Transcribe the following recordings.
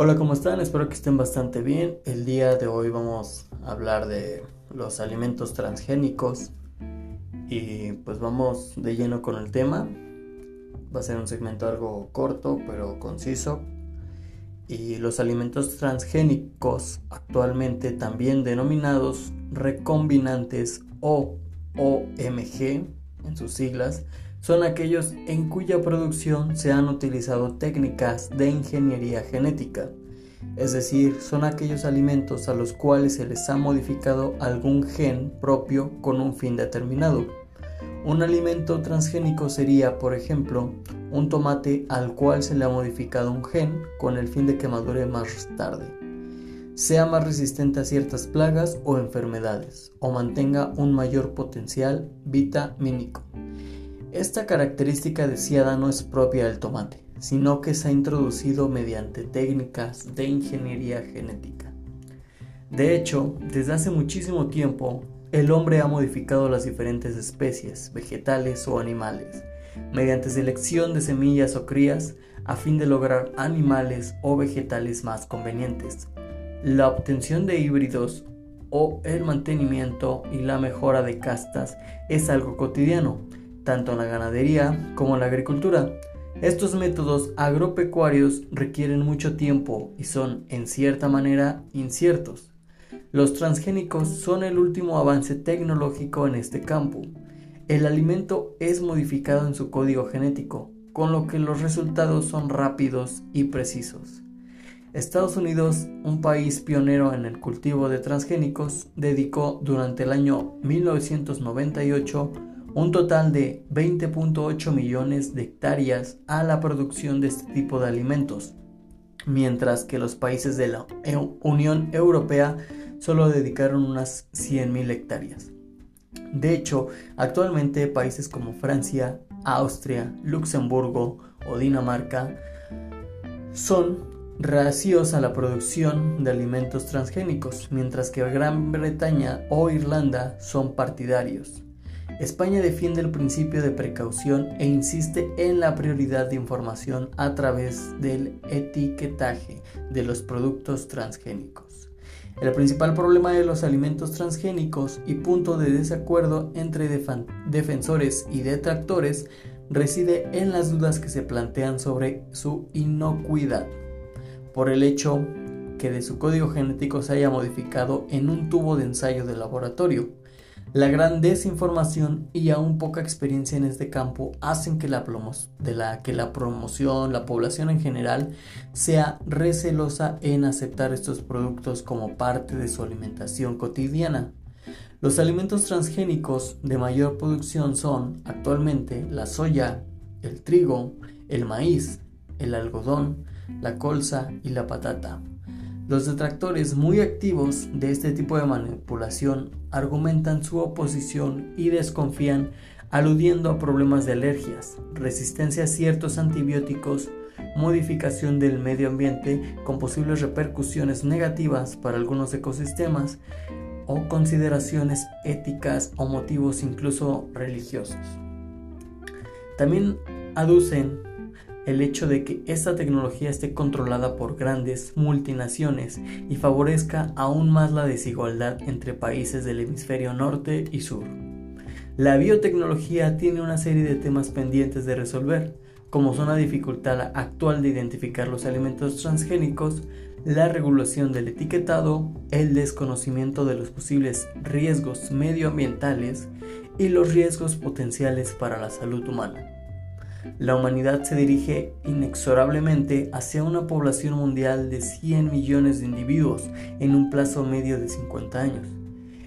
Hola, ¿cómo están? Espero que estén bastante bien. El día de hoy vamos a hablar de los alimentos transgénicos y pues vamos de lleno con el tema. Va a ser un segmento algo corto pero conciso. Y los alimentos transgénicos, actualmente también denominados recombinantes o OMG en sus siglas, son aquellos en cuya producción se han utilizado técnicas de ingeniería genética, es decir, son aquellos alimentos a los cuales se les ha modificado algún gen propio con un fin determinado. Un alimento transgénico sería, por ejemplo, un tomate al cual se le ha modificado un gen con el fin de que madure más tarde, sea más resistente a ciertas plagas o enfermedades, o mantenga un mayor potencial vitamínico. Esta característica deseada no es propia del tomate, sino que se ha introducido mediante técnicas de ingeniería genética. De hecho, desde hace muchísimo tiempo, el hombre ha modificado las diferentes especies, vegetales o animales, mediante selección de semillas o crías, a fin de lograr animales o vegetales más convenientes. La obtención de híbridos o el mantenimiento y la mejora de castas es algo cotidiano, tanto en la ganadería como en la agricultura. Estos métodos agropecuarios requieren mucho tiempo y son, en cierta manera, inciertos. Los transgénicos son el último avance tecnológico en este campo. El alimento es modificado en su código genético, con lo que los resultados son rápidos y precisos. Estados Unidos, un país pionero en el cultivo de transgénicos, dedicó durante el año 1998 un total de 20.8 millones de hectáreas a la producción de este tipo de alimentos, mientras que los países de la Unión Europea solo dedicaron unas 100.000 hectáreas. De hecho, actualmente países como Francia, Austria, Luxemburgo o Dinamarca son racíos a la producción de alimentos transgénicos, mientras que Gran Bretaña o Irlanda son partidarios. España defiende el principio de precaución e insiste en la prioridad de información a través del etiquetaje de los productos transgénicos. El principal problema de los alimentos transgénicos y punto de desacuerdo entre defensores y detractores reside en las dudas que se plantean sobre su inocuidad, por el hecho que de su código genético se haya modificado en un tubo de ensayo de laboratorio, la gran desinformación y aún poca experiencia en este campo hacen que la, de la, que la promoción, la población en general, sea recelosa en aceptar estos productos como parte de su alimentación cotidiana. Los alimentos transgénicos de mayor producción son actualmente la soya, el trigo, el maíz, el algodón, la colza y la patata. Los detractores muy activos de este tipo de manipulación argumentan su oposición y desconfían aludiendo a problemas de alergias, resistencia a ciertos antibióticos, modificación del medio ambiente con posibles repercusiones negativas para algunos ecosistemas o consideraciones éticas o motivos incluso religiosos. También aducen el hecho de que esta tecnología esté controlada por grandes multinaciones y favorezca aún más la desigualdad entre países del hemisferio norte y sur. La biotecnología tiene una serie de temas pendientes de resolver, como son la dificultad actual de identificar los alimentos transgénicos, la regulación del etiquetado, el desconocimiento de los posibles riesgos medioambientales y los riesgos potenciales para la salud humana la humanidad se dirige inexorablemente hacia una población mundial de 100 millones de individuos en un plazo medio de 50 años.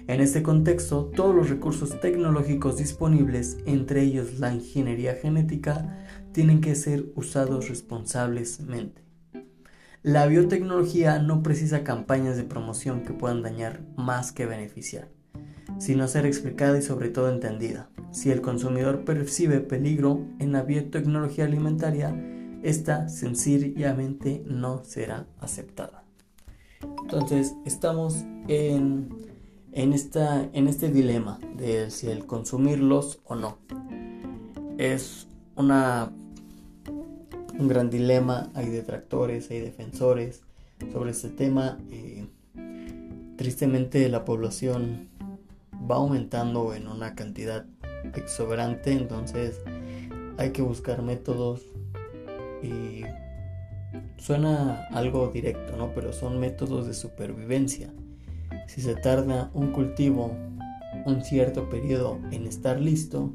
En este contexto, todos los recursos tecnológicos disponibles, entre ellos la ingeniería genética, tienen que ser usados responsablemente. La biotecnología no precisa campañas de promoción que puedan dañar más que beneficiar sino ser explicada y sobre todo entendida. Si el consumidor percibe peligro en la biotecnología alimentaria, esta sencillamente no será aceptada. Entonces, estamos en, en, esta, en este dilema de si el consumirlos o no. Es una, un gran dilema, hay detractores, hay defensores, sobre este tema. Eh, tristemente la población va aumentando en una cantidad exuberante, entonces hay que buscar métodos y suena algo directo, ¿no? Pero son métodos de supervivencia. Si se tarda un cultivo un cierto periodo en estar listo,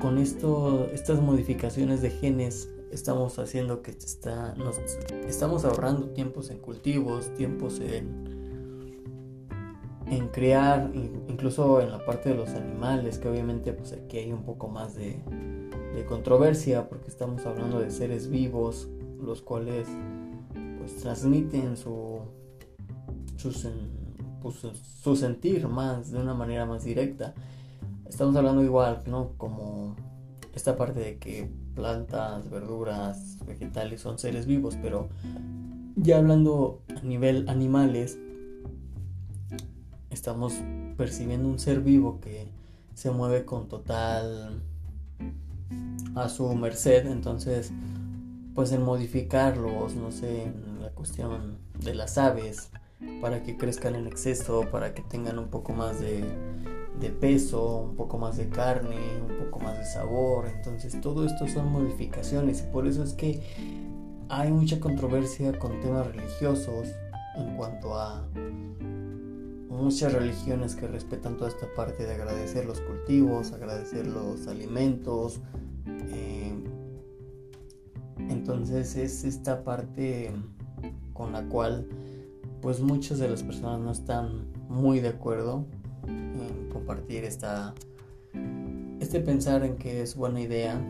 con esto, estas modificaciones de genes estamos haciendo que está, nos, estamos ahorrando tiempos en cultivos, tiempos en en crear, incluso en la parte de los animales, que obviamente pues aquí hay un poco más de, controversia, porque estamos hablando de seres vivos, los cuales pues transmiten su, pues, su sentir más, de una manera más directa. Estamos hablando igual, ¿no? Como esta parte de que plantas, verduras, vegetales son seres vivos, pero ya hablando a nivel animales, estamos percibiendo un ser vivo que se mueve con total a su merced, entonces pues en modificarlos, no sé, la cuestión de las aves, para que crezcan en exceso, para que tengan un poco más de, de peso, un poco más de carne, un poco más de sabor, entonces todo esto son modificaciones y por eso es que hay mucha controversia con temas religiosos en cuanto a muchas religiones que respetan toda esta parte de agradecer los cultivos, agradecer los alimentos. Eh, entonces es esta parte con la cual pues muchas de las personas no están muy de acuerdo en compartir esta este pensar en que es buena idea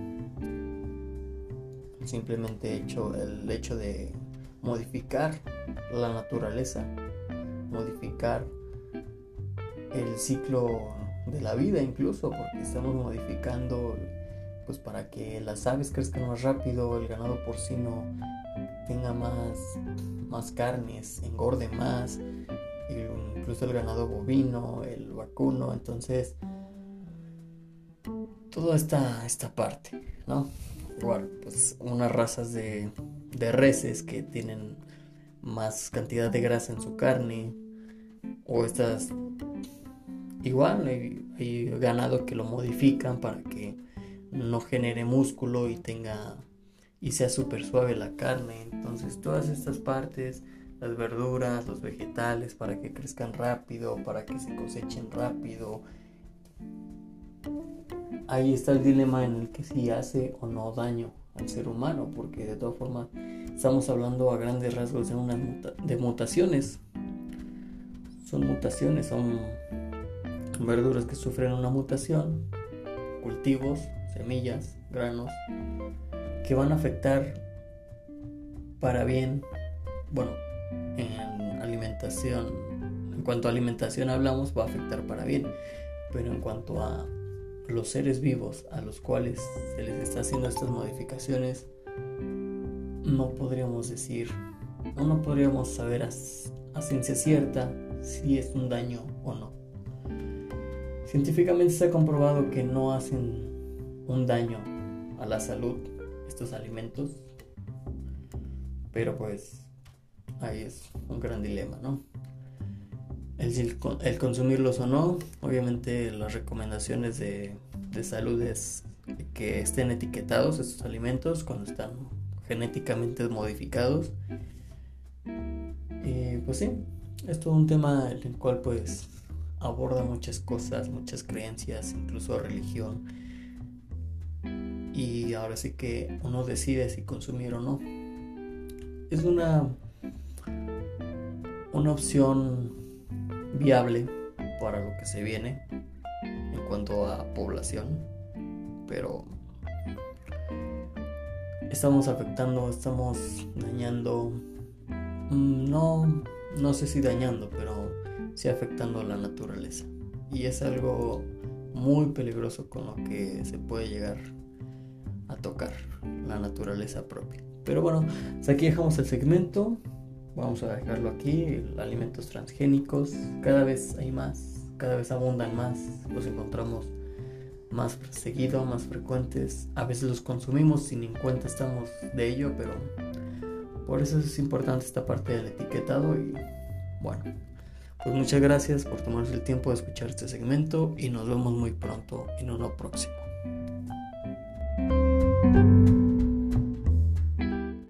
simplemente hecho el hecho de modificar la naturaleza modificar el ciclo de la vida incluso, porque estamos modificando pues para que las aves crezcan más rápido, el ganado porcino tenga más, más carnes, engorde más, incluso el ganado bovino, el vacuno, entonces toda esta, esta parte, ¿no? Igual, pues unas razas de, de reses que tienen más cantidad de grasa en su carne, o estas igual hay, ganado que lo modifican para que no genere músculo y tenga y sea súper suave la carne. Entonces todas estas partes, las verduras, los vegetales, para que crezcan rápido, para que se cosechen rápido. Ahí está el dilema en el que si hace o no daño al ser humano, porque de todas formas estamos hablando a grandes rasgos de, unas de mutaciones. Son mutaciones, son verduras que sufren una mutación, cultivos, semillas, granos, que van a afectar para bien, bueno, en alimentación, en cuanto a alimentación hablamos, va a afectar para bien, pero en cuanto a los seres vivos a los cuales se les está haciendo estas modificaciones, no podríamos decir, no podríamos saber a ciencia cierta si es un daño. Científicamente se ha comprobado que no hacen un daño a la salud estos alimentos, pero pues ahí es un gran dilema, ¿no? El, consumirlos o no, obviamente las recomendaciones de, de salud es que estén etiquetados estos alimentos cuando están genéticamente modificados. Y pues sí, es todo un tema en el cual pues aborda muchas cosas, muchas creencias, incluso religión. Y ahora sí que uno decide si consumir o no. Es una, una opción viable para lo que se viene en cuanto a población, pero estamos afectando, estamos dañando, mm, no, no sé si dañando, pero sí afectando a la naturaleza. Y es algo muy peligroso con lo que se puede llegar a tocar la naturaleza propia. Pero bueno, aquí dejamos el segmento. Vamos a dejarlo aquí. Alimentos transgénicos. Cada vez hay más. Cada vez abundan más. Los encontramos más seguido, más frecuentes. A veces los consumimos sin en cuenta estamos de ello, pero Por eso es importante esta parte del etiquetado y bueno, pues muchas gracias por tomarse el tiempo de escuchar este segmento y nos vemos muy pronto en uno próximo.